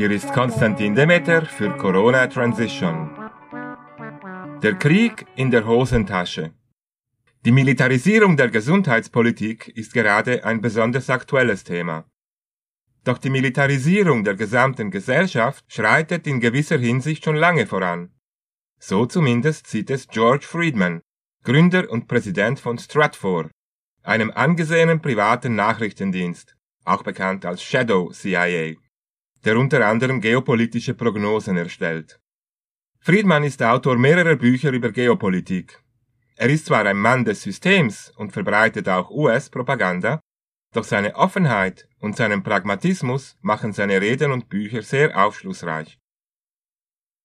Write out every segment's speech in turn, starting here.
Hier ist Konstantin Demeter für Corona Transition. Der Krieg in der Hosentasche. Die Militarisierung der Gesundheitspolitik ist gerade ein besonders aktuelles Thema. Doch die Militarisierung der gesamten Gesellschaft schreitet in gewisser Hinsicht schon lange voran. So zumindest sieht es George Friedman, Gründer und Präsident von Stratfor, einem angesehenen privaten Nachrichtendienst, auch bekannt als Shadow CIA, der unter anderem geopolitische Prognosen erstellt. Friedman ist Autor mehrerer Bücher über Geopolitik. Er ist zwar ein Mann des Systems und verbreitet auch US-Propaganda, doch seine Offenheit und seinen Pragmatismus machen seine Reden und Bücher sehr aufschlussreich.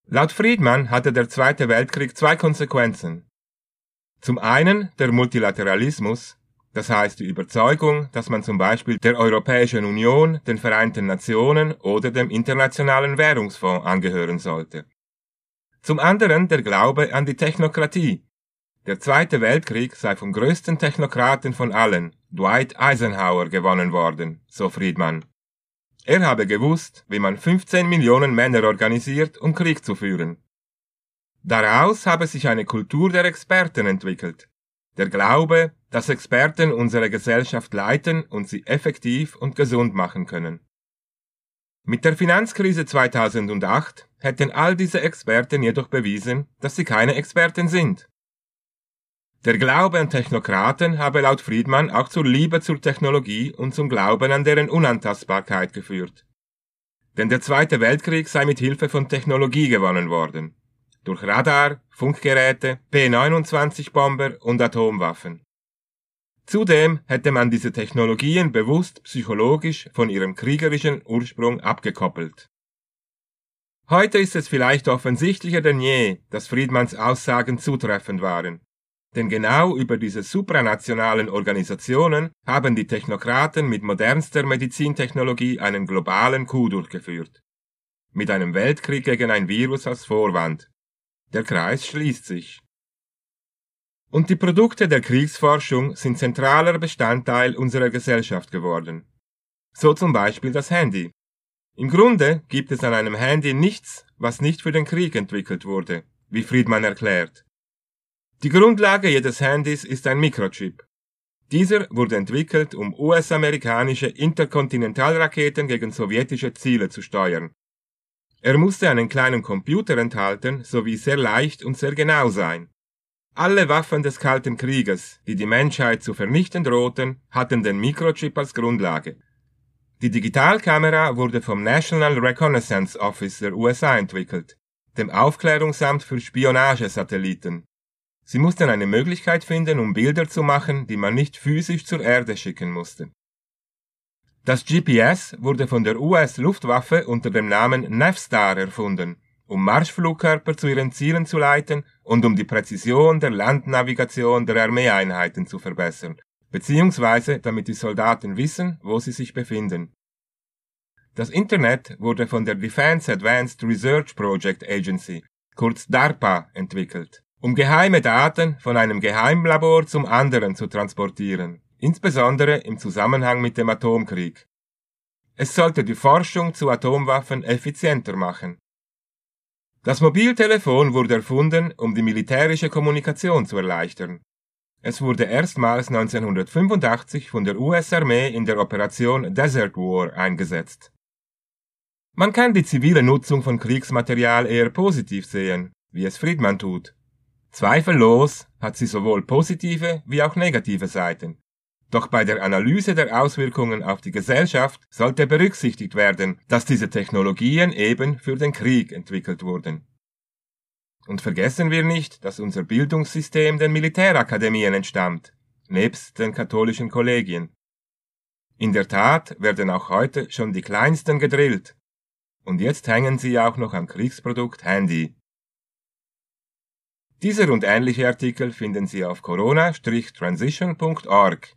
Laut Friedman hatte der Zweite Weltkrieg zwei Konsequenzen. Zum einen der Multilateralismus, das heißt die Überzeugung, dass man zum Beispiel der Europäischen Union, den Vereinten Nationen oder dem Internationalen Währungsfonds angehören sollte. Zum anderen der Glaube an die Technokratie. Der Zweite Weltkrieg sei vom größten Technokraten von allen, Dwight Eisenhower, gewonnen worden, so Friedman. Er habe gewusst, wie man 15 Millionen Männer organisiert, um Krieg zu führen. Daraus habe sich eine Kultur der Experten entwickelt, der Glaube, dass Experten unsere Gesellschaft leiten und sie effektiv und gesund machen können. Mit der Finanzkrise 2008 hätten all diese Experten jedoch bewiesen, dass sie keine Experten sind. Der Glaube an Technokraten habe laut Friedman auch zur Liebe zur Technologie und zum Glauben an deren Unantastbarkeit geführt. Denn der Zweite Weltkrieg sei mit Hilfe von Technologie gewonnen worden durch Radar, Funkgeräte, P-29-Bomber und Atomwaffen. Zudem hätte man diese Technologien bewusst psychologisch von ihrem kriegerischen Ursprung abgekoppelt. Heute ist es vielleicht offensichtlicher denn je, dass Friedmanns Aussagen zutreffend waren. Denn genau über diese supranationalen Organisationen haben die Technokraten mit modernster Medizintechnologie einen globalen Coup durchgeführt. Mit einem Weltkrieg gegen ein Virus als Vorwand, der Kreis schließt sich. Und die Produkte der Kriegsforschung sind zentraler Bestandteil unserer Gesellschaft geworden. So zum Beispiel das Handy. Im Grunde gibt es an einem Handy nichts, was nicht für den Krieg entwickelt wurde, wie Friedman erklärt. Die Grundlage jedes Handys ist ein Mikrochip. Dieser wurde entwickelt, um US-amerikanische Interkontinentalraketen gegen sowjetische Ziele zu steuern er musste einen kleinen Computer enthalten sowie sehr leicht und sehr genau sein. Alle Waffen des Kalten Krieges, die die Menschheit zu vernichten drohten, hatten den Mikrochip als Grundlage. Die Digitalkamera wurde vom National Reconnaissance Office der USA entwickelt, dem Aufklärungsamt für Spionagesatelliten. Sie mussten eine Möglichkeit finden, um Bilder zu machen, die man nicht physisch zur Erde schicken musste. Das GPS wurde von der US-Luftwaffe unter dem Namen Navstar erfunden, um Marschflugkörper zu ihren Zielen zu leiten und um die Präzision der Landnavigation der Armeeeinheiten zu verbessern, beziehungsweise damit die Soldaten wissen, wo sie sich befinden. Das Internet wurde von der Defense Advanced Research Project Agency, kurz DARPA, entwickelt, um geheime Daten von einem Geheimlabor zum anderen zu transportieren insbesondere im Zusammenhang mit dem Atomkrieg. Es sollte die Forschung zu Atomwaffen effizienter machen. Das Mobiltelefon wurde erfunden, um die militärische Kommunikation zu erleichtern. Es wurde erstmals 1985 von der US-Armee in der Operation Desert War eingesetzt. Man kann die zivile Nutzung von Kriegsmaterial eher positiv sehen, wie es Friedman tut. Zweifellos hat sie sowohl positive wie auch negative Seiten. Doch bei der Analyse der Auswirkungen auf die Gesellschaft sollte berücksichtigt werden, dass diese Technologien eben für den Krieg entwickelt wurden. Und vergessen wir nicht, dass unser Bildungssystem den Militärakademien entstammt, nebst den katholischen Kollegien. In der Tat werden auch heute schon die Kleinsten gedrillt. Und jetzt hängen sie auch noch am Kriegsprodukt Handy. Diese und ähnliche Artikel finden Sie auf corona-transition.org.